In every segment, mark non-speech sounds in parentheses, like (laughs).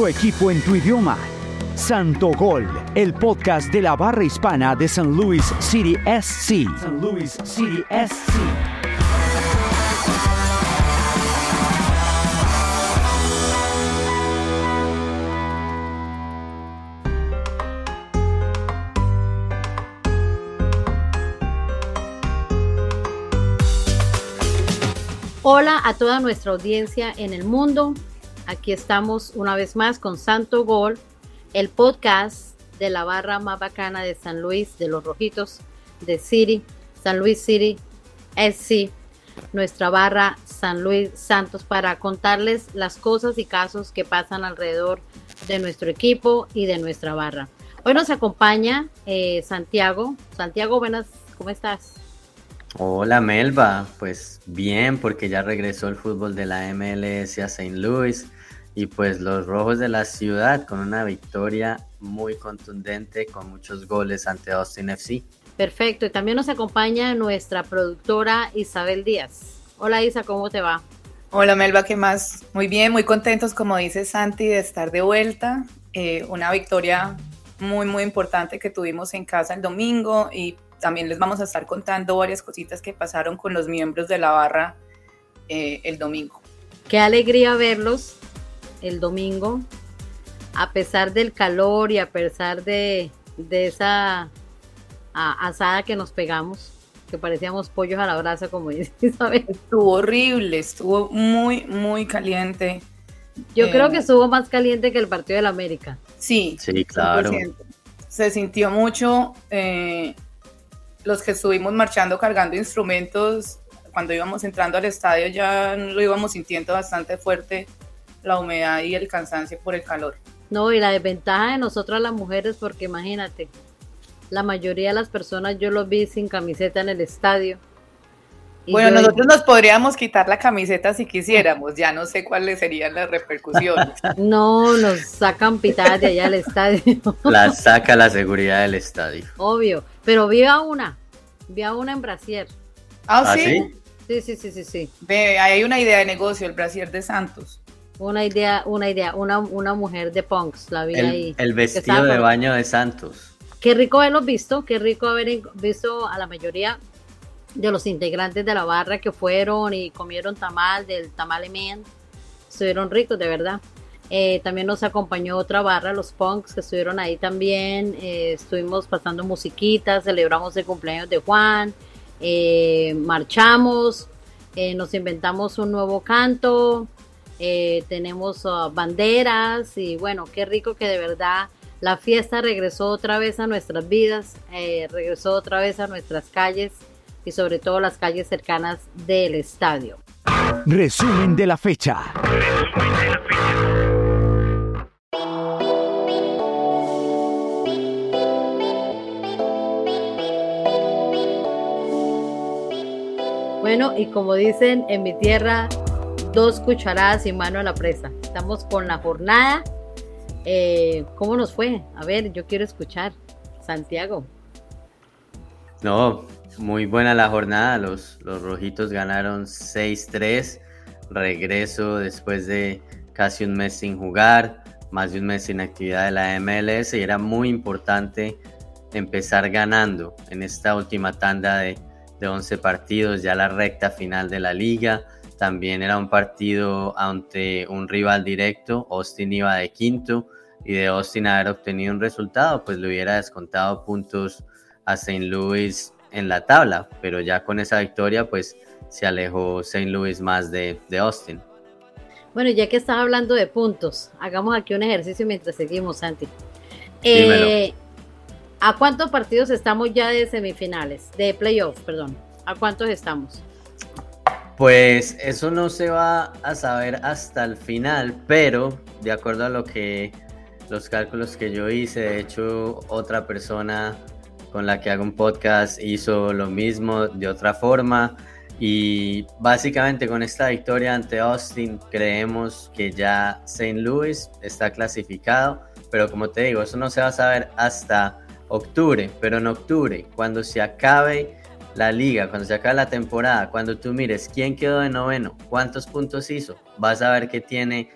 tu equipo en tu idioma. Santo Gol, el podcast de la barra hispana de San Luis City SC. San Luis City SC. Hola a toda nuestra audiencia en el mundo. Aquí estamos una vez más con Santo Gol, el podcast de la barra más bacana de San Luis, de los Rojitos, de City, San Luis City, SC, nuestra barra San Luis Santos, para contarles las cosas y casos que pasan alrededor de nuestro equipo y de nuestra barra. Hoy nos acompaña eh, Santiago. Santiago, buenas, ¿cómo estás? Hola Melba, pues bien, porque ya regresó el fútbol de la MLS a St. Louis y pues los rojos de la ciudad con una victoria muy contundente con muchos goles ante Austin FC. Perfecto, y también nos acompaña nuestra productora Isabel Díaz. Hola Isa, ¿cómo te va? Hola Melba, ¿qué más? Muy bien, muy contentos, como dice Santi, de estar de vuelta. Eh, una victoria muy, muy importante que tuvimos en casa el domingo y también les vamos a estar contando varias cositas que pasaron con los miembros de la barra eh, el domingo. Qué alegría verlos el domingo, a pesar del calor y a pesar de, esa asada que nos pegamos, que parecíamos pollos a la brasa, como (laughs) dice Isabel. Estuvo horrible, estuvo muy, muy caliente. Yo creo que eh, estuvo más caliente que el partido de la América. Sí, sí, claro. Se sintió mucho. Eh, los que estuvimos marchando cargando instrumentos, cuando íbamos entrando al estadio ya lo íbamos sintiendo bastante fuerte la humedad y el cansancio por el calor. No, y la desventaja de nosotras las mujeres, porque imagínate, la mayoría de las personas yo los vi sin camiseta en el estadio. bueno, nosotros nos podríamos quitar la camiseta si quisiéramos, ya no sé cuáles serían las repercusiones. (laughs) No, nos sacan pitadas de allá del estadio. (laughs) La saca la seguridad del estadio. Obvio, pero vi a una, vi a una en Brasier. ¿Ah, ¿Ah sí? Sí, sí, sí, sí, sí. Ve, hay una idea de negocio, el Brasier de Santos. Una idea, una idea, una, una mujer de punks, la vi ahí. El vestido de baño de Santos. Qué rico haberlos visto, qué rico haber visto a la mayoría de los integrantes de la barra que fueron y comieron tamal del tamal men. Estuvieron ricos, de verdad. Eh, también nos acompañó otra barra, los punks, que estuvieron ahí también. Eh, estuvimos pasando musiquitas, celebramos el cumpleaños de Juan, eh, marchamos, nos inventamos un nuevo canto, tenemos uh, banderas y bueno, qué rico que de verdad la fiesta regresó otra vez a nuestras vidas, regresó otra vez a nuestras calles y sobre todo las calles cercanas del estadio. Resumen de la fecha. Bueno, y como dicen en mi tierra, dos cucharadas y mano a la presa. Estamos con la jornada. Eh, ¿Cómo nos fue? A ver, yo quiero escuchar. Santiago. No, muy buena la jornada. Los, los rojitos ganaron 6-3. Regreso después de casi un mes sin jugar, más de un mes sin actividad de la MLS. Y era muy importante empezar ganando en esta última tanda de de 11 partidos, ya la recta final de la liga. También era un partido ante un rival directo, Austin iba de quinto y de Austin haber obtenido un resultado, pues le hubiera descontado puntos a St. Louis en la tabla, pero ya con esa victoria pues se alejó St. Louis más de, de Austin. Bueno, ya que estás hablando de puntos, hagamos aquí un ejercicio mientras seguimos, Santi. Eh, ¿A cuántos partidos estamos ya de semifinales, de playoff, perdón? ¿A cuántos estamos? Pues eso no se va a saber hasta el final, pero de acuerdo a lo que los cálculos que yo hice, de hecho otra persona con la que hago un podcast hizo lo mismo de otra forma y básicamente con esta victoria ante Austin creemos que ya St. Louis está clasificado, pero como te digo, eso no se va a saber hasta octubre, pero en octubre, cuando se acabe la liga, cuando se acabe la temporada, cuando tú mires quién quedó de noveno, cuántos puntos hizo, vas a ver que tiene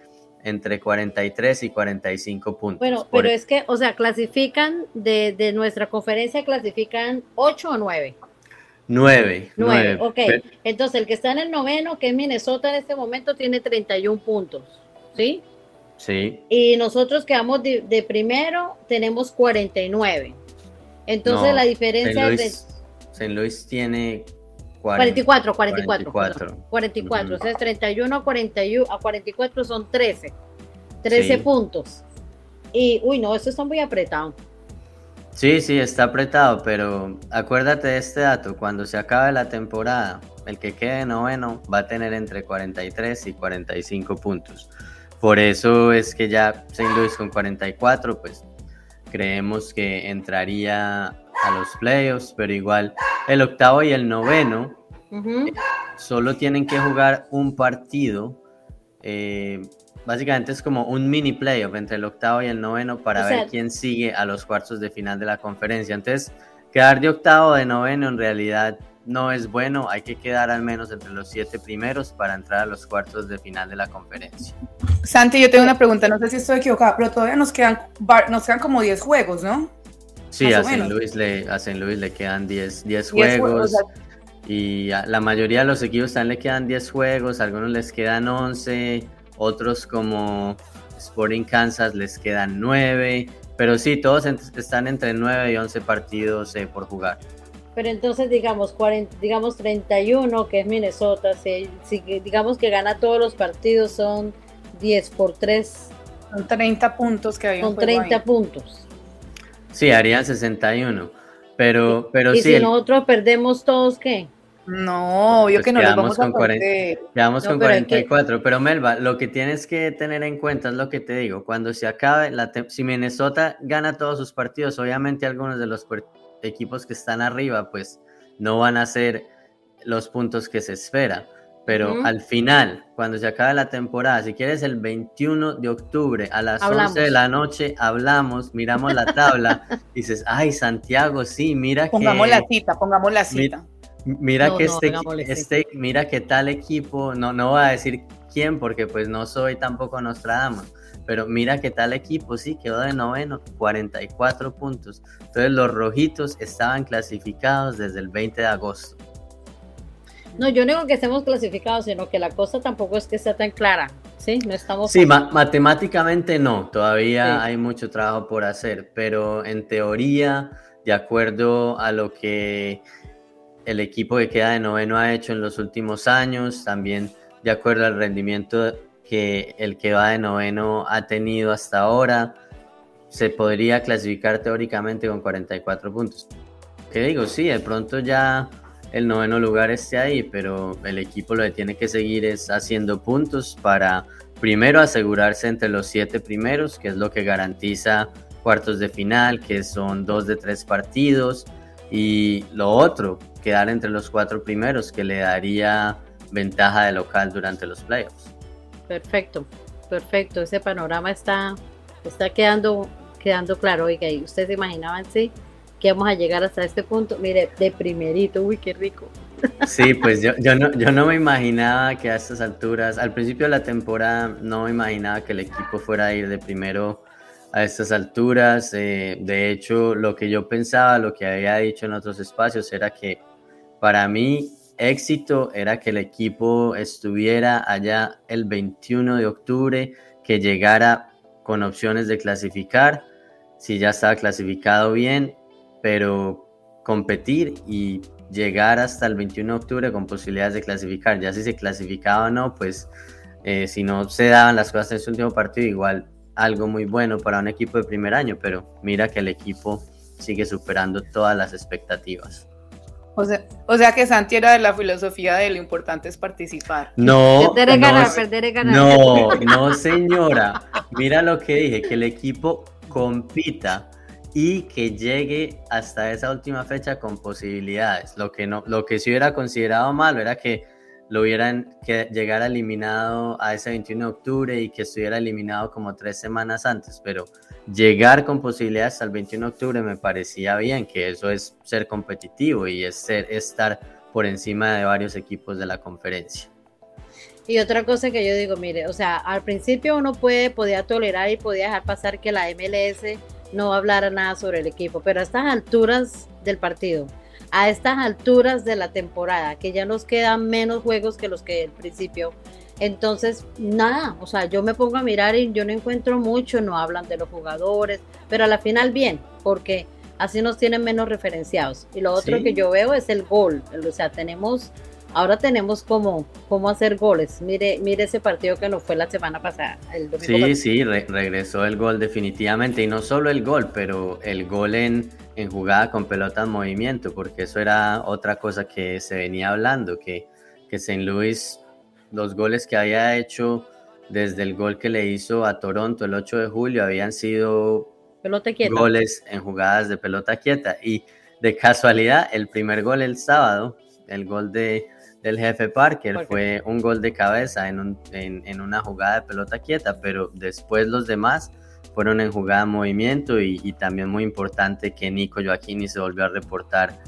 entre 43 y 45 puntos. Bueno, pero es que, o sea, clasifican de, de nuestra conferencia, clasifican 8 o 9. 9. 9, ok. Entonces, el que está en el noveno, que es Minnesota en este momento, tiene 31 puntos, ¿sí? Sí. Y nosotros quedamos de, de primero, tenemos 49. Entonces, No, la diferencia es St. Louis tiene 44, 44. 44. perdón, 44. Ujú. O sea, 31 a 41 a 44 son 13. 13 Sí. puntos. Y, uy, no, esto está muy apretado. Sí, sí, está apretado, pero acuérdate de este dato, cuando se acabe la temporada, el que quede noveno va a tener entre 43 y 45 puntos. Por eso es que ya St. Louis con 44, pues creemos que entraría a los playoffs, pero igual el octavo y el noveno Ujú. solo tienen que jugar un partido. eh, básicamente es como un mini playoff entre el octavo y el noveno para O sea- ver quién sigue a los cuartos de final de la conferencia. Entonces, quedar de octavo o de noveno en realidad no es bueno. Hay que quedar al menos entre los siete primeros para entrar a los cuartos de final de la conferencia. Santi, yo tengo una pregunta, no sé si estoy equivocada, pero todavía nos quedan, nos quedan como 10 juegos, ¿no? Sí, Más a St. Louis le, a St. Louis le quedan 10, 10 10 juegos. o sea, Y a la mayoría de los equipos también le quedan 10 juegos, a algunos les quedan 11, otros como Sporting Kansas les quedan 9, pero sí, todos están entre 9 y 11 partidos eh, por jugar. Pero entonces, digamos, 40, digamos 31, que es Minnesota, si, si digamos que gana todos los partidos, son 10 por 3, son 30 puntos que hay en son juego 30 ahí. puntos. Sí, harían 61, pero, pero y sí, si el- nosotros perdemos todos, ¿qué? No, obvio Pues que no vamos a con 40. perder. Quedamos No, con pero hay que- 44, pero Melba, lo que tienes que tener en cuenta es lo que te digo, cuando se acabe, la si Minnesota gana todos sus partidos, obviamente algunos de los equipos que están arriba, pues no van a ser los puntos que se espera, pero al final, cuando se acabe la temporada, si quieres el 21 de octubre a las Hablamos. 11 de la noche, hablamos, miramos la tabla, (laughs) dices, ay, Santiago, sí, mira Pongamos que... la cita, pongamos la cita. Mira No, que no, este, este, mira que tal equipo, no, no voy a decir quién porque pues no soy tampoco Nostradamus, pero mira que tal equipo sí quedó de noveno, 44 puntos. Entonces los rojitos estaban clasificados desde el 20 de agosto. No, yo no digo que estemos clasificados, sino que la cosa tampoco es que sea tan clara, ¿sí? No estamos... Sí, ma- matemáticamente no, todavía Sí. hay mucho trabajo por hacer, pero en teoría, de acuerdo a lo que el equipo que queda de noveno ha hecho en los últimos años, también de acuerdo al rendimiento que el que va de noveno ha tenido hasta ahora, se podría clasificar teóricamente con 44 puntos. ¿Qué digo? Sí, de pronto ya el noveno lugar esté ahí, pero el equipo lo que tiene que seguir es haciendo puntos para primero asegurarse entre los siete primeros, que es lo que garantiza cuartos de final, que son dos de tres partidos, y lo otro, quedar entre los cuatro primeros, que le daría ventaja de local durante los playoffs. Perfecto, perfecto. Ese panorama está, está quedando, quedando claro. Oiga, ¿y ustedes se imaginaban sí, que vamos a llegar hasta este punto? Mire, de primerito, uy, qué rico. Sí, pues yo, yo, no, yo no me imaginaba que a estas alturas, al principio de la temporada, no me imaginaba que el equipo fuera a ir de primero a estas alturas. eh, de hecho, lo que yo pensaba, lo que había dicho en otros espacios, era que para mí éxito era que el equipo estuviera allá el 21 de octubre, que llegara con opciones de clasificar, si ya estaba clasificado bien, pero competir y llegar hasta el 21 de octubre con posibilidades de clasificar. Ya si se clasificaba o no, pues eh, si no se daban las cosas en ese último partido, igual algo muy bueno para un equipo de primer año, pero mira que el equipo sigue superando todas las expectativas. O sea, o sea que Santi era de la filosofía de lo importante es participar. No, perder es no, ganar, se- perder es ganar. no, no, señora. Mira lo que dije, que el equipo compita y que llegue hasta esa última fecha con posibilidades. Lo que no, lo que sí hubiera considerado malo era que lo hubieran que llegara eliminado a ese 21 de octubre y que estuviera eliminado como tres semanas antes, pero llegar con posibilidades el 21 de octubre me parecía bien, que eso es ser competitivo y es ser, estar por encima de varios equipos de la conferencia. Y otra cosa que yo digo, mire, o sea, al principio uno puede, podía tolerar y podía dejar pasar que la MLS no hablara nada sobre el equipo, pero a estas alturas del partido, a estas alturas de la temporada, que ya nos quedan menos juegos que los que al principio, entonces nada, o sea, yo me pongo a mirar y yo no encuentro mucho, no hablan de los jugadores, pero a la final bien, porque así nos tienen menos referenciados. Y lo otro que yo veo es el gol, o sea, tenemos ahora tenemos cómo, cómo hacer goles. Mire, mire ese partido que nos fue la semana pasada. El sí, sí, regresó el gol definitivamente. Y no solo el gol, pero el gol en, en jugada con pelota en movimiento, porque eso era otra cosa que se venía hablando, que, que St. Louis, los goles que había hecho desde el gol que le hizo a Toronto el 8 de julio habían sido goles en jugadas de pelota quieta. Y de casualidad, el primer gol el sábado, el gol de del jefe Parker fue un gol de cabeza en, en, una jugada de pelota quieta, pero después los demás fueron en jugada de movimiento y, también muy importante que Nico Joaquini se volvió a reportar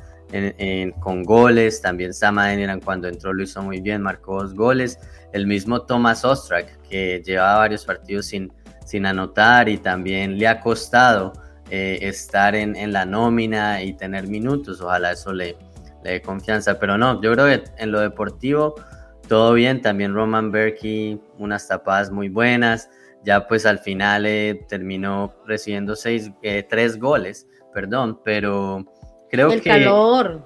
con goles, también Sam Adeniran cuando entró lo hizo muy bien, marcó dos goles, el mismo Thomas Ostrak que llevaba varios partidos sin, sin anotar y también le ha costado eh, estar en, en la nómina y tener minutos, ojalá eso le, de confianza. Pero no, yo creo que en lo deportivo todo bien. También Roman Berkey, unas tapadas muy buenas. Ya pues al final eh, terminó recibiendo seis, eh, tres goles, perdón, pero creo que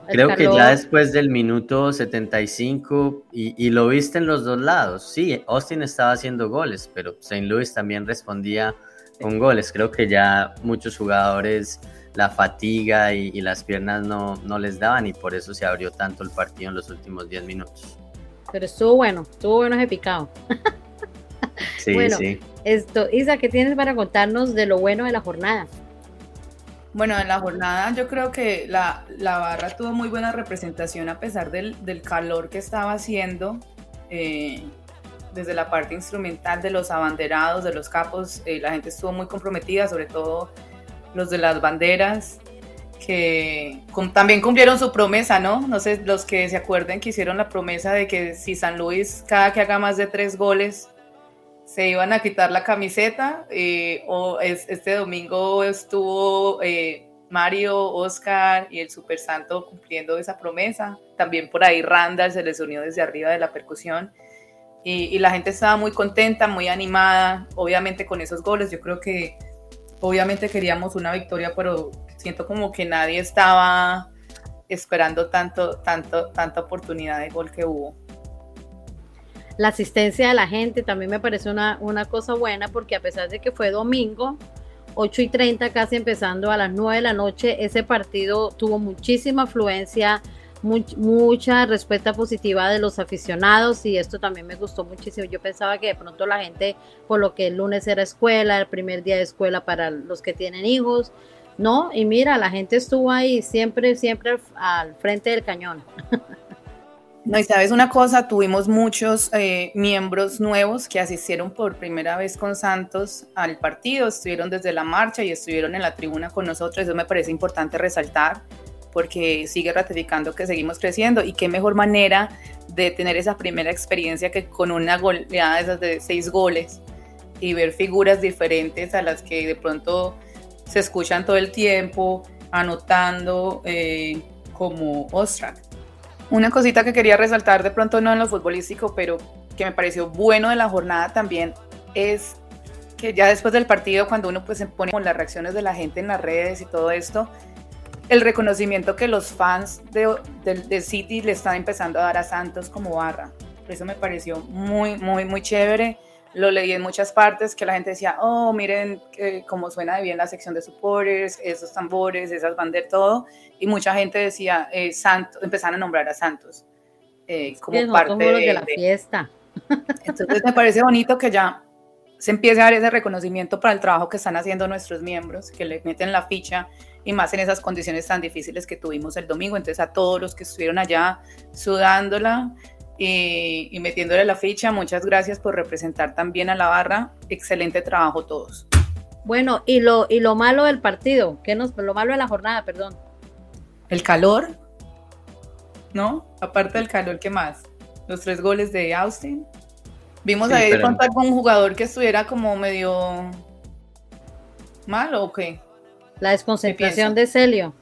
creo que ya después del minuto 75 y, y, lo viste en los dos lados. Sí, Austin estaba haciendo goles, pero St. Louis también respondía con goles. Creo que ya muchos jugadores la fatiga y, las piernas no, no, les daban y por eso se abrió tanto el partido en los últimos 10 minutos. Pero estuvo bueno, estuvo bueno ese picado. (laughs) Sí, bueno, sí. Esto, Isa, ¿qué tienes para contarnos de lo bueno de la jornada? Bueno, en la jornada yo creo que la, la barra tuvo muy buena representación a pesar del, del calor que estaba haciendo. Eh, desde la parte instrumental de los abanderados, de los capos, eh, la gente estuvo muy comprometida, sobre todo los de las banderas, que también cumplieron su promesa, ¿no? No sé, los que se acuerden que hicieron la promesa de que si San Luis, cada que haga más de tres goles, se iban a quitar la camiseta. Eh, o este domingo estuvo eh, Mario, Oscar y el Super Santo cumpliendo esa promesa. También por ahí Randall se les unió desde arriba de la percusión. Y, la gente estaba muy contenta, muy animada, obviamente con esos goles. Yo creo que obviamente queríamos una victoria, pero siento como que nadie estaba esperando tanto, tanto, tanta oportunidad de gol que hubo. La asistencia de la gente también me parece una, una cosa buena porque a pesar de que fue domingo, 8 y 30 casi empezando a las 9 de la noche, ese partido tuvo muchísima afluencia, mucha respuesta positiva de los aficionados y esto también me gustó muchísimo. Yo pensaba que de pronto la gente, por lo que el lunes era escuela, el primer día de escuela para los que tienen hijos, no, y mira, la gente estuvo ahí siempre, siempre al frente del cañón. (laughs) No, y sabes una cosa, tuvimos muchos eh, miembros nuevos que asistieron por primera vez con Santos al partido, estuvieron desde la marcha y estuvieron en la tribuna con nosotros, eso me parece importante resaltar porque sigue ratificando que seguimos creciendo y qué mejor manera de tener esa primera experiencia que con una goleada de esas de seis goles y ver figuras diferentes a las que de pronto se escuchan todo el tiempo, anotando eh, como Ostrak. Una cosita que quería resaltar de pronto no en lo futbolístico, pero que me pareció bueno de la jornada también es que ya después del partido, cuando uno pues se pone con las reacciones de la gente en las redes y todo esto, el reconocimiento que los fans de, de, City le están empezando a dar a Santos como barra. Eso me pareció muy, muy, muy chévere. Lo leí en muchas partes que la gente decía, oh, miren cómo suena de bien la sección de supporters, esos tambores, esas banderas, todo. Y mucha gente decía, eh, Santos, empezaron a nombrar a Santos eh, como parte de, la fiesta. (laughs) Entonces me parece bonito que ya se empiece a dar ese reconocimiento para el trabajo que están haciendo nuestros miembros, que le meten la ficha y más en esas condiciones tan difíciles que tuvimos el domingo. Entonces a todos los que estuvieron allá sudándola y, metiéndole la ficha, muchas gracias por representar también a la barra. Excelente trabajo todos. Bueno, y lo, y lo malo del partido, ¿qué nos, lo malo de la jornada, perdón. El calor, ¿no? Aparte del calor, ¿qué más? Los tres goles de Austin. Vimos ahí de contar con un jugador que estuviera como medio mal o qué. La desconcentración de Celio.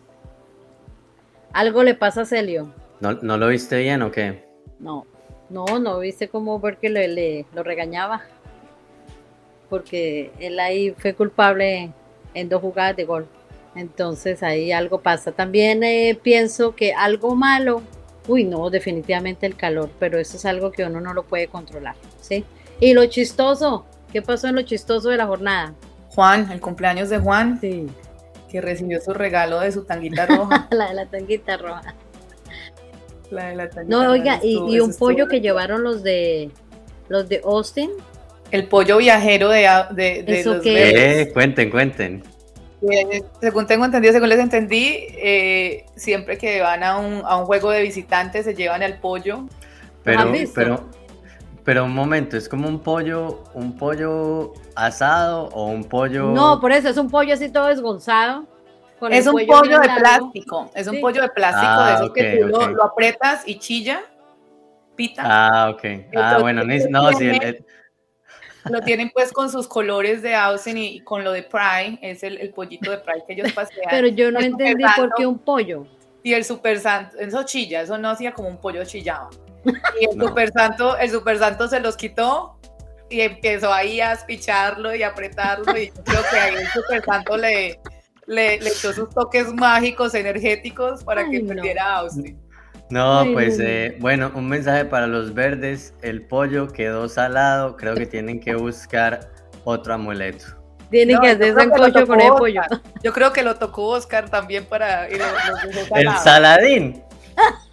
Algo le pasa a Celio. ¿No, ¿No, lo viste bien o qué? No, no, no viste cómo porque le, le, lo regañaba. Porque él ahí fue culpable en dos jugadas de gol. Entonces ahí algo pasa. También eh, pienso que algo malo, uy no, definitivamente el calor, pero eso es algo que uno no lo puede controlar, ¿sí? Y lo chistoso, ¿qué pasó en lo chistoso de la jornada? Juan, el cumpleaños de Juan, sí. Que recibió su regalo de su tanguita (laughs) roja. la de la tanguita roja. La de la tanguita No, oiga, y, un pollo que llevaron los de los de Austin. El pollo viajero de, de, de los eh, cuenten, cuenten. Eh, según tengo entendido, según les entendí, eh, siempre que van a un, a un, juego de visitantes se llevan el pollo. Pero, pero, pero un momento, ¿es como un pollo, un pollo asado o un pollo? No, por eso es un pollo así todo desgonzado. Es un pollo de plástico, es un pollo de plástico, de ah, esos que tú lo, lo, aprietas y chilla, pita. Ah, ok. Ah, bueno, no, sí, el, lo tienen pues con sus colores de Ausen y, con lo de Pride, es el, pollito de Pride que ellos (laughs) pasean. Pero yo no entendí por qué un pollo. Y el Super Santo, eso chilla, eso no hacía como un pollo chillado. Y el Super Santo, el Super Santo se los quitó y empezó ahí a espicharlo y apretarlo y yo creo que ahí el Super Santo le, le, echó sus toques mágicos, energéticos para que perdiera a Austin. No, pues eh, bueno, un mensaje para los verdes. El pollo quedó salado. Creo que tienen que buscar otro amuleto. Tienen que hacer sancocho con el pollo. Yo creo que lo tocó Oscar también para el saladín. (laughs)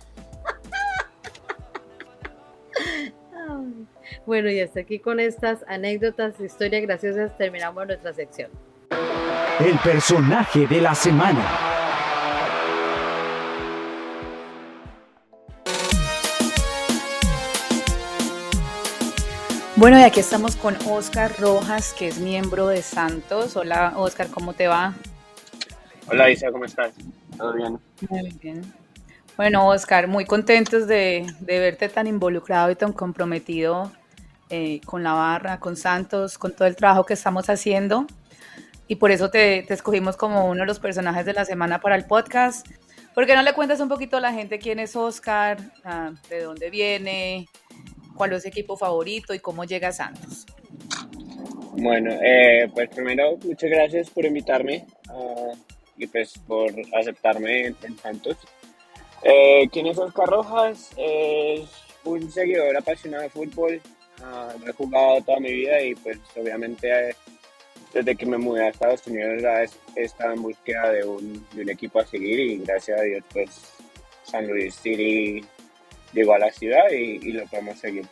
bueno, y hasta aquí con estas anécdotas, historias graciosas, terminamos nuestra sección. El personaje de la semana. Bueno, y aquí estamos con Oscar Rojas, que es miembro de Santos. Hola, Oscar, ¿cómo te va? Hola, Isa, ¿cómo estás? ¿Todo bien? Muy bien. Bueno, Oscar, muy contentos de, verte tan involucrado y tan comprometido eh, con la barra, con Santos, con todo el trabajo que estamos haciendo. Y por eso te, escogimos como uno de los personajes de la semana para el podcast. ¿Por qué no le cuentas un poquito a la gente quién es Oscar, de dónde viene, cuál es su equipo favorito y cómo llega Santos. Bueno, eh, pues primero muchas gracias por invitarme ah, y pues por aceptarme en, Santos. Eh, ¿Quién es Oscar Rojas? Es un seguidor apasionado de fútbol. Ah, he jugado toda mi vida y pues obviamente eh, desde que me mudé a Estados Unidos he estado en búsqueda de un, de un equipo a seguir y gracias a Dios pues San Luis City llegó a la ciudad y, lo podemos seguir.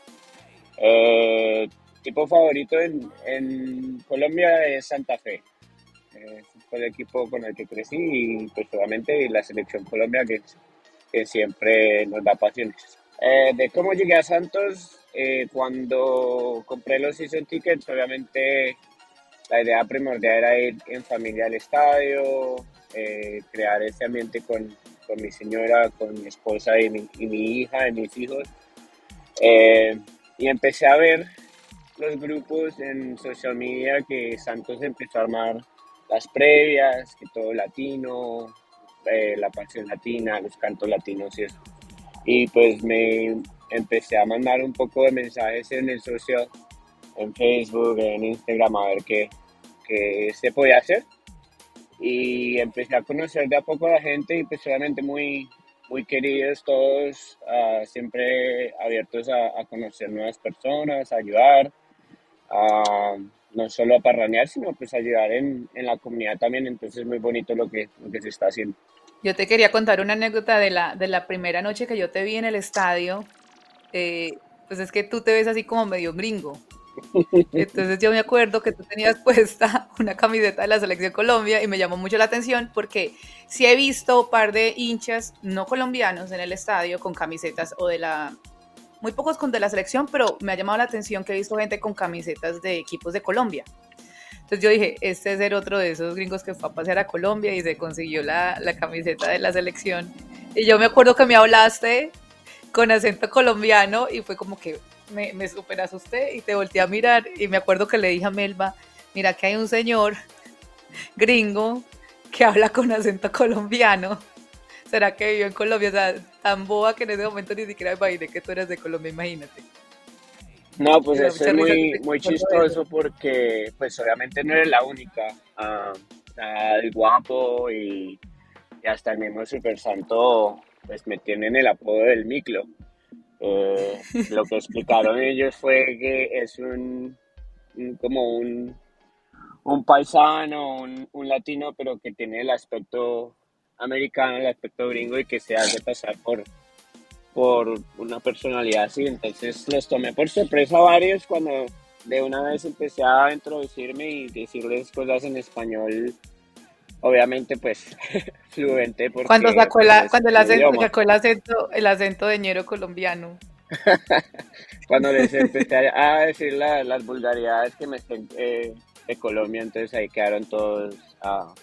Eh, tipo favorito en, Colombia es Santa Fe. Eh, fue el equipo con el que crecí y pues obviamente la selección Colombia que, que siempre nos da pasiones. Eh, de cómo llegué a Santos, cuando compré los season tickets, obviamente la idea primordial era ir en familia al estadio, crear ese ambiente con, con mi señora, con mi esposa y mi, hija y mis hijos. Eh, y empecé a ver los grupos en social media que Santos empezó a armar las previas, que todo latino, eh, la pasión latina, los cantos latinos y eso. Y pues me empecé a mandar un poco de mensajes en el social, en Facebook, en Instagram, a ver qué, qué se podía hacer y empecé a conocer de a poco a la gente y pues muy, muy queridos todos, uh, siempre abiertos a, a, conocer nuevas personas, a ayudar, a, no solo a parranear, sino pues ayudar en, en, la comunidad también, entonces es muy bonito lo que, lo que se está haciendo. Yo te quería contar una anécdota de la, de la primera noche que yo te vi en el estadio, eh, pues es que tú te ves así como medio gringo, entonces yo me acuerdo que tú tenías (laughs) puesta una camiseta de la Selección Colombia y me llamó mucho la atención porque sí he visto un par de hinchas no colombianos en el estadio con camisetas o de la... Muy pocos con de la selección, pero me ha llamado la atención que he visto gente con camisetas de equipos de Colombia. Entonces yo dije, este es el otro de esos gringos que fue a pasear a Colombia y se consiguió la, la camiseta de la selección. Y yo me acuerdo que me hablaste con acento colombiano y fue como que me, me super asusté y te volteé a mirar y me acuerdo que le dije a Melba, mira que hay un señor gringo que habla con acento colombiano. ¿Será que vivió en Colombia? O sea, tan boba que en ese momento ni siquiera me imaginé que tú eres de Colombia, imagínate. No, pues eso es muy, muy chistoso porque pues obviamente no eres la única. Ah, el guapo y, hasta el mismo Super Santo pues me tienen el apodo del miclo. Eh, lo que explicaron ellos fue que es un, como un, un paisano, un, latino, pero que tiene el aspecto americano, el aspecto gringo y que se hace pasar por, por una personalidad así. Entonces los tomé por sorpresa varios cuando de una vez empecé a introducirme y decirles cosas en español, obviamente pues (laughs) fluente. Porque, cuando sacó, la, cuando el acento, sacó el acento, el acento de ñero colombiano. (laughs) cuando les empecé a decir las vulgaridades que me eh, de Colombia, entonces ahí quedaron todos ah,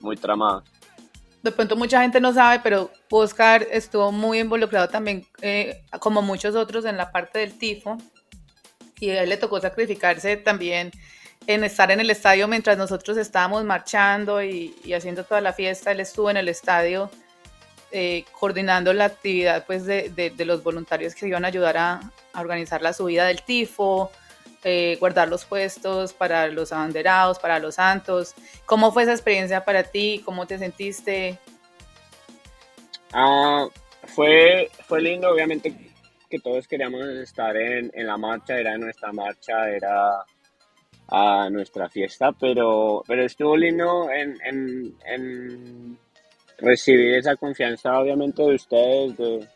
muy tramados de pronto mucha gente no sabe, pero Oscar estuvo muy involucrado también, eh, como muchos otros, en la parte del tifo. Y a él le tocó sacrificarse también en estar en el estadio mientras nosotros estábamos marchando y, haciendo toda la fiesta. Él estuvo en el estadio eh, coordinando la actividad pues, de, los voluntarios que iban a ayudar a, a organizar la subida del tifo, eh, guardar los puestos para los abanderados, para los santos. ¿Cómo fue esa experiencia para ti? ¿Cómo te sentiste? Ah, fue, fue lindo, obviamente que todos queríamos estar en, en la marcha, era nuestra marcha, era a nuestra fiesta, pero, pero estuvo lindo en, en, recibir esa confianza, obviamente, de ustedes, de,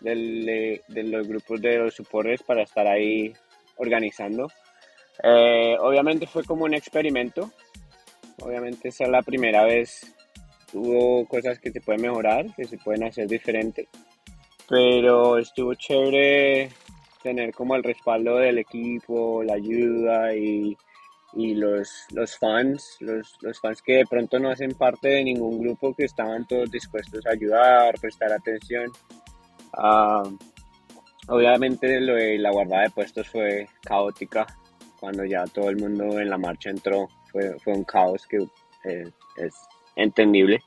de, de, los grupos de los supporters para estar ahí organizando. Eh, obviamente fue como un experimento. Obviamente esa es la primera vez. Hubo cosas que se pueden mejorar, que se pueden hacer diferente. Pero estuvo chévere tener como el respaldo del equipo, la ayuda y, y los, los fans, los, los, fans que de pronto no hacen parte de ningún grupo, que estaban todos dispuestos a ayudar, prestar atención. Uh, Obviamente lo de la guardada de puestos fue caótica. Cuando ya todo el mundo en la marcha entró, fue, fue un caos que eh, es entendible.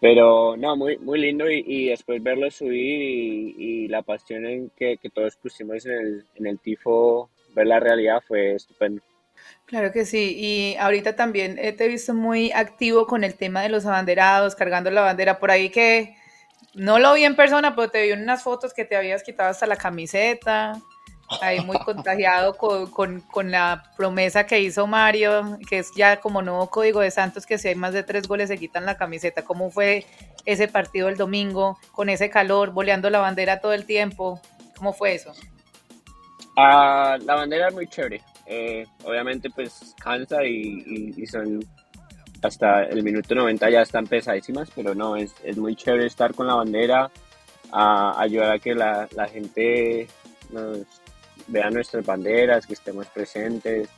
Pero no, muy, muy lindo y, y después verlo subir y, y la pasión en que, que, todos pusimos en el, en el tifo, ver la realidad fue estupendo. Claro que sí, y ahorita también eh, te he visto muy activo con el tema de los abanderados, cargando la bandera por ahí que no lo vi en persona, pero te vi en unas fotos que te habías quitado hasta la camiseta. Ahí muy contagiado con, la promesa que hizo Mario, que es ya como nuevo código de Santos, que si hay más de tres goles se quitan la camiseta. ¿Cómo fue ese partido el domingo, con ese calor, boleando la bandera todo el tiempo? ¿Cómo fue eso? Ah, la bandera es muy chévere. Eh, obviamente pues cansa y, y son hasta el minuto 90 ya están pesadísimas, pero no, es, es muy chévere estar con la bandera, a ayudar a que la, la gente nos vea nuestras banderas, que estemos presentes,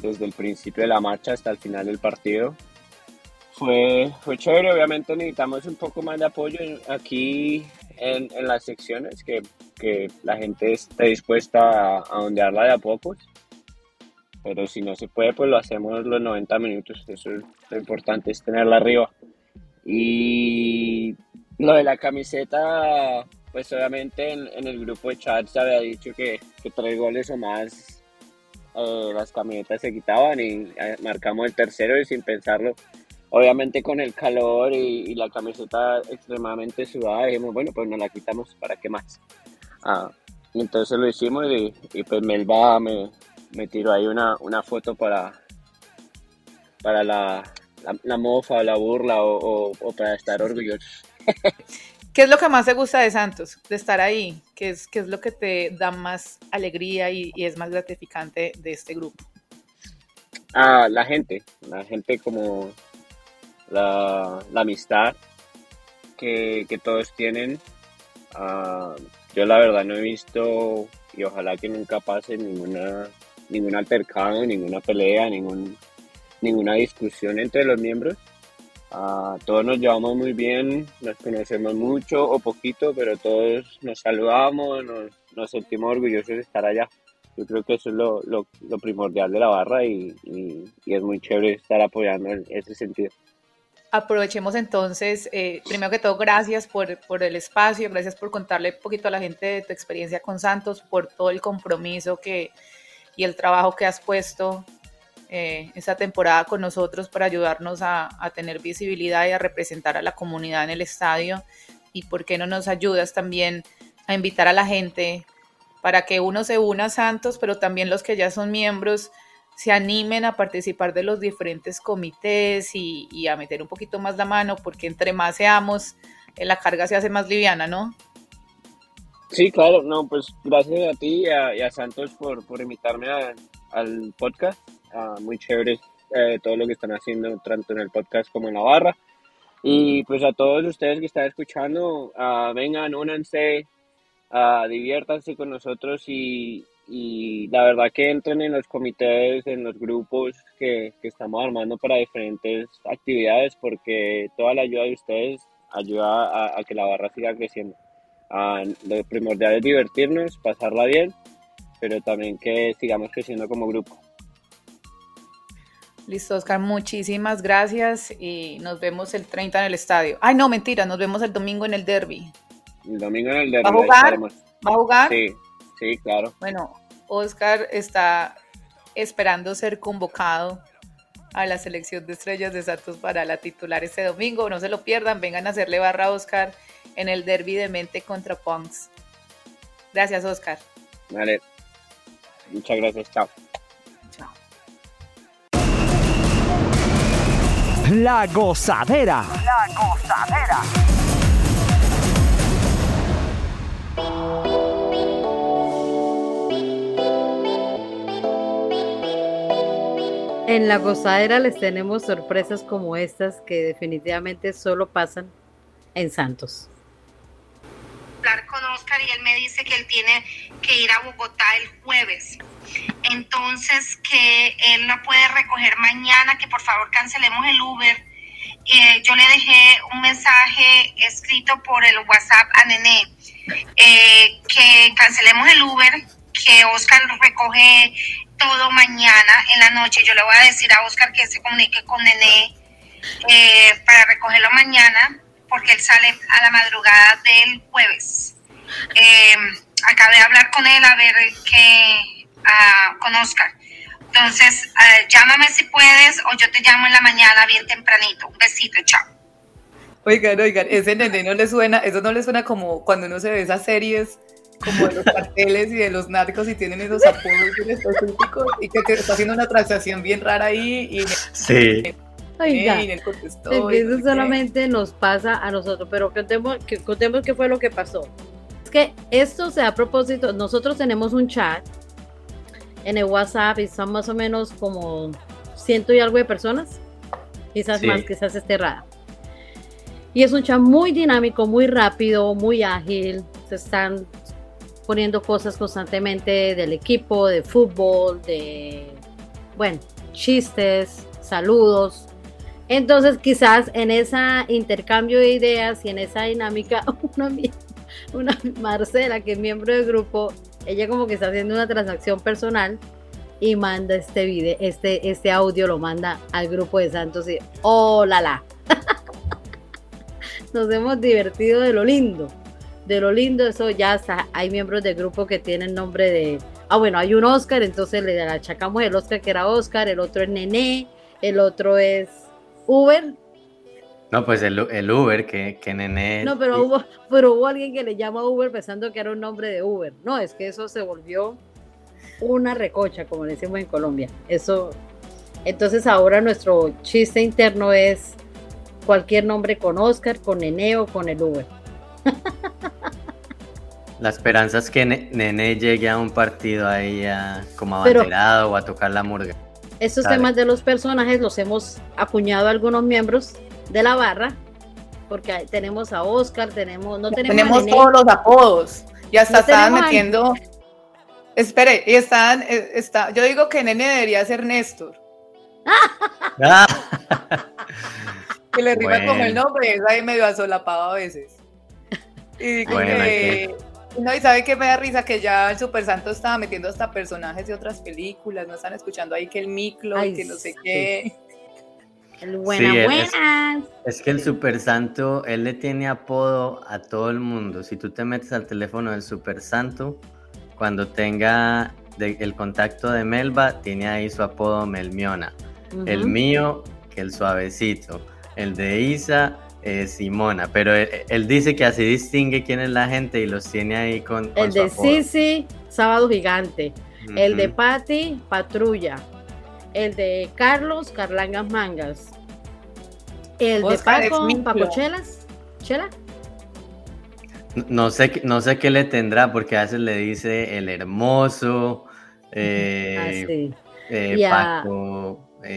desde el principio de la marcha hasta el final del partido. Fue, fue chévere, obviamente necesitamos un poco más de apoyo aquí en, en las secciones, que, que, la gente esté dispuesta a, a ondearla de a pocos pero si no se puede, pues lo hacemos los 90 minutos. Eso es lo importante, es tenerla arriba. Y lo de la camiseta, pues obviamente en, el grupo de chat se había dicho que, que tres goles o más eh, las camisetas se quitaban y eh, marcamos el tercero y sin pensarlo. Obviamente con el calor y, la camiseta extremadamente sudada, dijimos, bueno, pues nos la quitamos, ¿para qué más? Ah, entonces lo hicimos y, y pues Melba me, me tiro ahí una, una foto para, para la, la, mofa, la burla o, para estar orgulloso. (laughs) ¿Qué es lo que más te gusta de Santos, de estar ahí? ¿Qué es, qué es lo que te da más alegría y, es más gratificante de este grupo? Ah, la gente, la gente como la, amistad que, todos tienen. Ah, yo la verdad no he visto y ojalá que nunca pase ninguna ningún altercado, ninguna pelea, ningún, ninguna discusión entre los miembros. Todos nos llevamos muy bien, nos conocemos mucho o poquito, pero todos nos saludamos, nos, nos sentimos orgullosos de estar allá. Yo creo que eso es lo, lo, lo primordial de la barra y, y, es muy chévere estar apoyando en ese sentido. Aprovechemos entonces, eh, primero que todo, gracias por, por, el espacio, gracias por contarle un poquito a la gente de tu experiencia con Santos, por todo el compromiso que, y el trabajo que has puesto eh, esta temporada con nosotros para ayudarnos a, a, tener visibilidad y a representar a la comunidad en el estadio. Y por qué no nos ayudas también a invitar a la gente para que uno se una a Santos, pero también los que ya son miembros se animen a participar de los diferentes comités y, a meter un poquito más la mano, porque entre más seamos, eh, la carga se hace más liviana, ¿no? Sí, claro, no, pues gracias a ti y a, Santos por, por invitarme al podcast. Ah, muy chévere eh, todo lo que están haciendo, tanto en el podcast como en la barra. Y pues a todos ustedes que están escuchando, uh, vengan, únanse, uh, diviértanse con nosotros y, y, la verdad que entren en los comités, en los grupos que, que, estamos armando para diferentes actividades porque toda la ayuda de ustedes ayuda a, que la barra siga creciendo. Uh, lo primordial es divertirnos, pasarla bien, pero también que sigamos creciendo como grupo. Listo, Oscar, muchísimas gracias y nos vemos el 30 en el estadio. Ay, no, mentira, nos vemos el domingo en el derby. El domingo en el derby. ¿Va a jugar? ¿Va a jugar? Sí, sí, claro. Bueno, Oscar está esperando ser convocado a la selección de estrellas de Santos para la titular este domingo. No se lo pierdan, vengan a hacerle barra a Oscar en el derby de mente contra Punks. Gracias, Oscar. Vale. Muchas gracias, chao. La gozadera. La gozadera. En la gozadera les tenemos sorpresas como estas que definitivamente solo pasan en Santos. Y él me dice que él tiene que ir a Bogotá el jueves entonces que él no puede recoger mañana, que por favor cancelemos el Uber. Eh, yo le dejé un mensaje escrito por el WhatsApp a Nené, eh, que cancelemos el Uber, que Oscar recoge todo mañana en la noche. Yo le voy a decir a Oscar que se comunique con Nené eh, para recogerlo mañana, porque él sale a la madrugada del jueves. Acabé de hablar con él a ver qué con Oscar. Entonces, eh, llámame si puedes o yo te llamo en la mañana bien tempranito. Un besito, chao. Oigan, oigan, ese nene no le suena, eso no le suena como cuando uno se ve esas series como de los (laughs) carteles y de los narcos y tienen esos apodos específicos y que te está haciendo una transacción bien rara ahí y sí. Oiga, eso solamente nos pasa a nosotros, pero contemos, que, contemos qué fue lo que pasó. Es que esto se a propósito, nosotros tenemos un chat en el WhatsApp y son más o menos como ciento y algo de personas, quizás más, quizás esté rara. Y es un chat muy dinámico, muy rápido, muy ágil. Se están poniendo cosas constantemente del equipo, de fútbol, de, bueno, chistes, saludos. Entonces quizás en ese intercambio de ideas y en esa dinámica, (laughs) una, una (laughs) Marcela, que es miembro del grupo, ella como que está haciendo una transacción personal y manda este video, este, este audio lo manda al grupo de Santos y ¡oh la la! (laughs) Nos hemos divertido de lo lindo, de lo lindo, eso ya está, hay miembros del grupo que tienen nombre de, ah bueno, hay un Oscar, entonces le achacamos el Oscar que era Oscar, el otro es Nené, el otro es Uber, no, pues el, el Uber, que, que nene. No, pero hubo, pero hubo alguien que le llama Uber pensando que era un nombre de Uber. No, es que eso se volvió una recocha, como decimos en Colombia. Eso. Entonces ahora nuestro chiste interno es cualquier nombre con Oscar, con Nene o con el Uber. (laughs) La esperanza es que Nene llegue a un partido ahí a, como abanderado o a tocar la murga. Estos temas de los personajes los hemos acuñado algunos miembros de la barra, porque tenemos a Oscar, tenemos, no tenemos, tenemos todos los apodos. Ya hasta estaban metiendo. Espere, y están, eh, está, yo digo que Nene debería ser Néstor. (laughs) (laughs) que le rima como el nombre, es ahí medio asolapado a veces. Y que, no, y sabe que me da risa que ya el Super Santo estaba metiendo hasta personajes de otras películas, no están escuchando ahí que el Miclo, que no sé qué. El buena, Es, que el Super Santo, él le tiene apodo a todo el mundo. Si tú te metes al teléfono del Super Santo, cuando tenga el contacto de Melba, tiene ahí su apodo Melmiona. El mío, que el suavecito. El de Isa, es Simona. Pero él, dice que así distingue quién es la gente y los tiene ahí con. el de Sisi, Sábado Gigante. El de Patti, Patrulla el de Carlos Carlangas Mangas, el de Paco, Paco Chelas, Chela. No sé, no sé qué le tendrá, porque a veces le dice el hermoso, eh, ah, eh, Paco. Eh,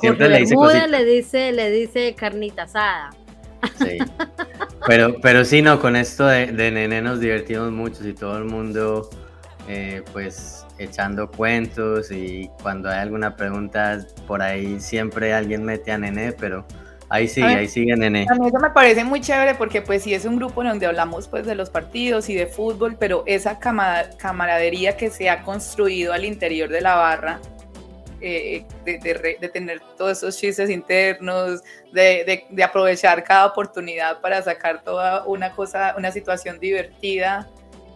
siempre le dice, le dice le dice carnita asada. Sí. Pero, pero sí, no, con esto de, de nene nos divertimos mucho y todo el mundo, pues echando cuentos y cuando hay alguna pregunta por ahí siempre alguien mete a Nene, pero ahí sigue, ahí sigue Nene. A mí eso me parece muy chévere porque pues sí es un grupo en donde hablamos pues de los partidos y de fútbol, pero esa camaradería que se ha construido al interior de la barra, eh, de, tener todos esos chistes internos, de, de, aprovechar cada oportunidad para sacar toda una cosa, una situación divertida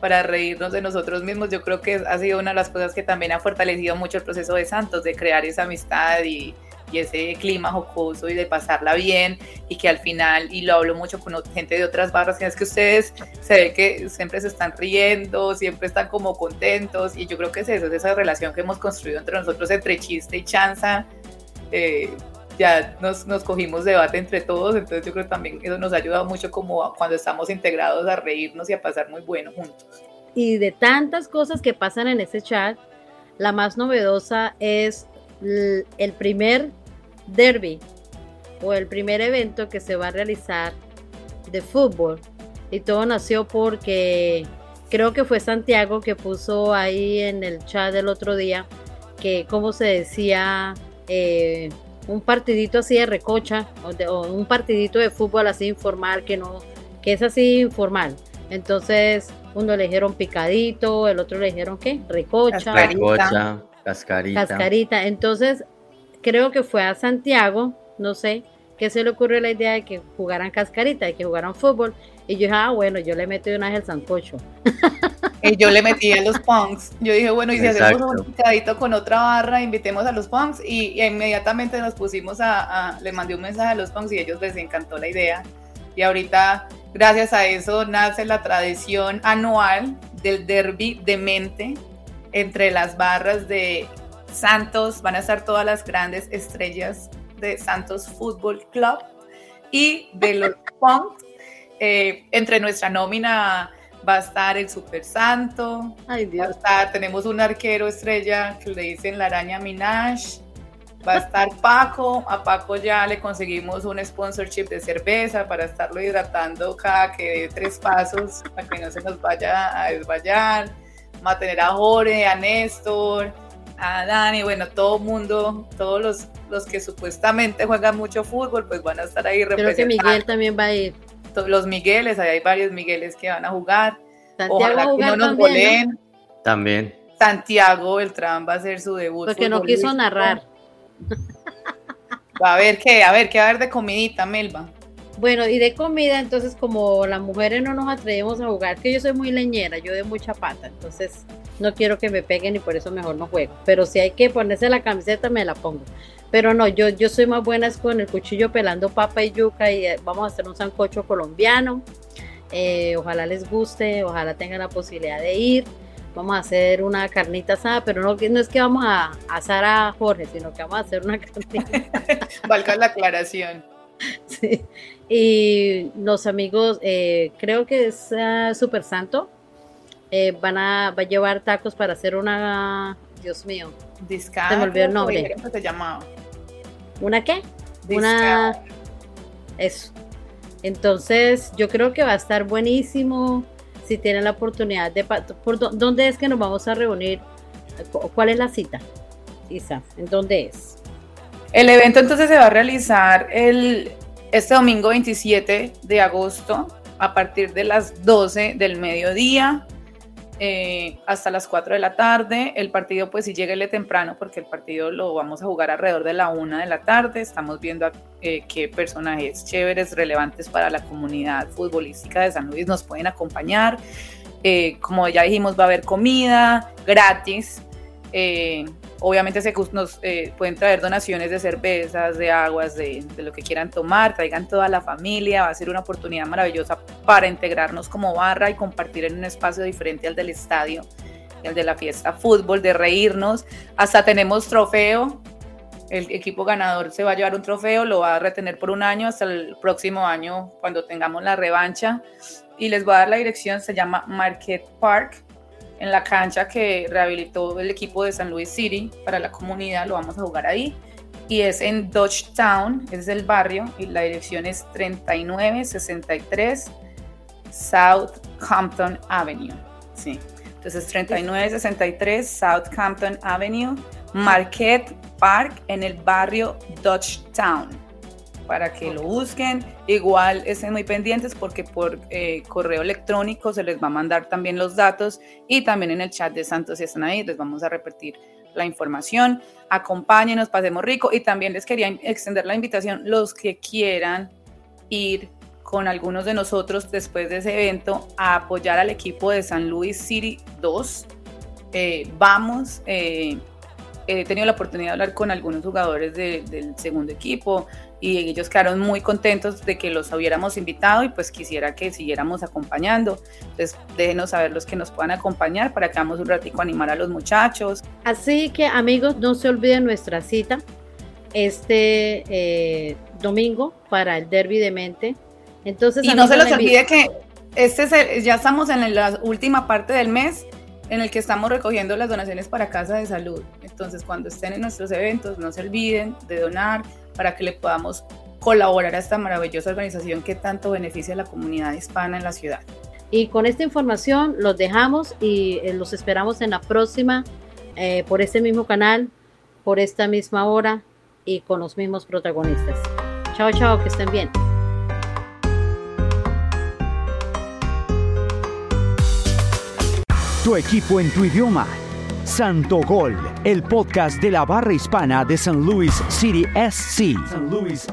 para reírnos de nosotros mismos. Yo creo que ha sido una de las cosas que también ha fortalecido mucho el proceso de Santos, de crear esa amistad y, ese clima jocoso y de pasarla bien y que al final, y lo hablo mucho con gente de otras barras, es que ustedes se ve que siempre se están riendo, siempre están como contentos y yo creo que es eso, es esa relación que hemos construido entre nosotros, entre chiste y chanza. Eh, ya nos, nos cogimos debate entre todos, entonces yo creo que también eso nos ha ayudado mucho como cuando estamos integrados a reírnos y a pasar muy bueno juntos. Y de tantas cosas que pasan en ese chat, la más novedosa es el primer derby o el primer evento que se va a realizar de fútbol. Y todo nació porque creo que fue Santiago que puso ahí en el chat del otro día que, como se decía, eh, un partidito así de recocha o, un partidito de fútbol así informal que no que es así informal. Entonces uno le dijeron picadito el otro le dijeron qué recocha. Recocha cascarita. Cascarita. Entonces creo que fue a Santiago no sé qué se le ocurrió la idea de que jugaran cascarita de que jugaran fútbol y yo dije ah bueno yo le meto una vez el sancocho Y yo le metí a los punks. Yo dije, bueno, y si hacemos un picadito con otra barra, invitemos a los punks. Y, inmediatamente nos pusimos a, le mandé un mensaje a los punks y a ellos les encantó la idea. Y ahorita, gracias a eso, nace la tradición anual del derby de mente entre las barras de Santos. Van a estar todas las grandes estrellas de Santos Fútbol Club y de los (laughs) punks. Eh, entre nuestra nómina va a estar el Super Santo, Ay, Dios. va a estar, tenemos un arquero estrella que le dicen la araña Minash, va a estar Paco, a Paco ya le conseguimos un sponsorship de cerveza para estarlo hidratando cada que dé tres pasos, para que no se nos vaya a desmayar, va a tener a Jorge, a Néstor, a Dani, bueno, todo el mundo, todos los, los que supuestamente juegan mucho fútbol, pues van a estar ahí representando. Creo que Miguel también va a ir los Migueles, ahí hay varios Migueles que van a jugar. Santiago no nos también, También. Santiago Beltrán va a hacer su debut. Porque no quiso narrar. Va a ver qué, a ver, qué va a haber de comidita, Melba. Bueno, y de comida, entonces como las mujeres no nos atrevemos a jugar, que yo soy muy leñera, yo de mucha pata, entonces no quiero que me peguen y por eso mejor no juego. Pero si hay que ponerse la camiseta, me la pongo. Pero no, yo, yo soy más buena con el cuchillo pelando papa y yuca y eh, vamos a hacer un sancocho colombiano. Eh, ojalá les guste, ojalá tengan la posibilidad de ir. Vamos a hacer una carnita asada, pero no, no es que vamos a asar a Jorge, sino que vamos a hacer una (laughs) carnita. (laughs) Valga la aclaración. Sí. Y los amigos, eh, creo que es uh, Super Santo, van a, va a llevar tacos para hacer una, Dios mío, Discar, se me olvidó el nombre. ¿Cómo se llamaba? ¿Una qué? Una. Eso. Entonces, yo creo que va a estar buenísimo. Si tienen la oportunidad de. ¿Por dónde es que nos vamos a reunir? ¿Cuál es la cita? Isa, ¿en dónde es? El evento entonces se va a realizar el este domingo 27 de agosto a partir de las 12 del mediodía eh, hasta las 4 de la tarde. El partido, pues si lleguele temprano, porque el partido lo vamos a jugar alrededor de la 1 de la tarde. Estamos viendo eh, qué personajes chéveres, relevantes para la comunidad futbolística de San Luis nos pueden acompañar. Eh, como ya dijimos, va a haber comida gratis. Obviamente se, nos eh, pueden traer donaciones de cervezas, de aguas, de, lo que quieran tomar, traigan toda la familia, va a ser una oportunidad maravillosa para integrarnos como barra y compartir en un espacio diferente al del estadio, el de la fiesta fútbol, de reírnos. Hasta tenemos trofeo, el equipo ganador se va a llevar un trofeo, lo va a retener por un año hasta el próximo año cuando tengamos la revancha. Y les voy a dar la dirección, se llama Market Park en la cancha que rehabilitó el equipo de San Luis City para la comunidad, lo vamos a jugar ahí. Y es en Dodgetown, es el barrio, y la dirección es 3963 Southampton Avenue. Sí, entonces 3963 Southampton Avenue, Marquette Park en el barrio Dodgetown para que lo busquen. Igual estén muy pendientes porque por eh, correo electrónico se les va a mandar también los datos y también en el chat de Santos si están ahí les vamos a repetir la información. Acompáñenos, pasemos rico y también les quería extender la invitación los que quieran ir con algunos de nosotros después de ese evento a apoyar al equipo de San Luis City 2. Eh, vamos, eh, he tenido la oportunidad de hablar con algunos jugadores del segundo equipo, y ellos quedaron muy contentos de que los hubiéramos invitado y pues quisiera que siguiéramos acompañando. Entonces déjenos saber los que nos puedan acompañar para que vamos un ratico a animar a los muchachos. Así que amigos, no se olviden nuestra cita este eh, domingo para el derby de mente. Entonces, y no se les olvide que este es ya estamos en la última parte del mes en el que estamos recogiendo las donaciones para Casa de Salud. Entonces, cuando estén en nuestros eventos, no se olviden de donar para que le podamos colaborar a esta maravillosa organización que tanto beneficia a la comunidad hispana en la ciudad. Y con esta información los dejamos y eh, los esperamos en la próxima eh, por este mismo canal, por esta misma hora y con los mismos protagonistas. Chao, chao, que estén bien. Tu equipo en tu idioma Santo Gol, el podcast de la barra hispana de San Luis City SC. San Luis.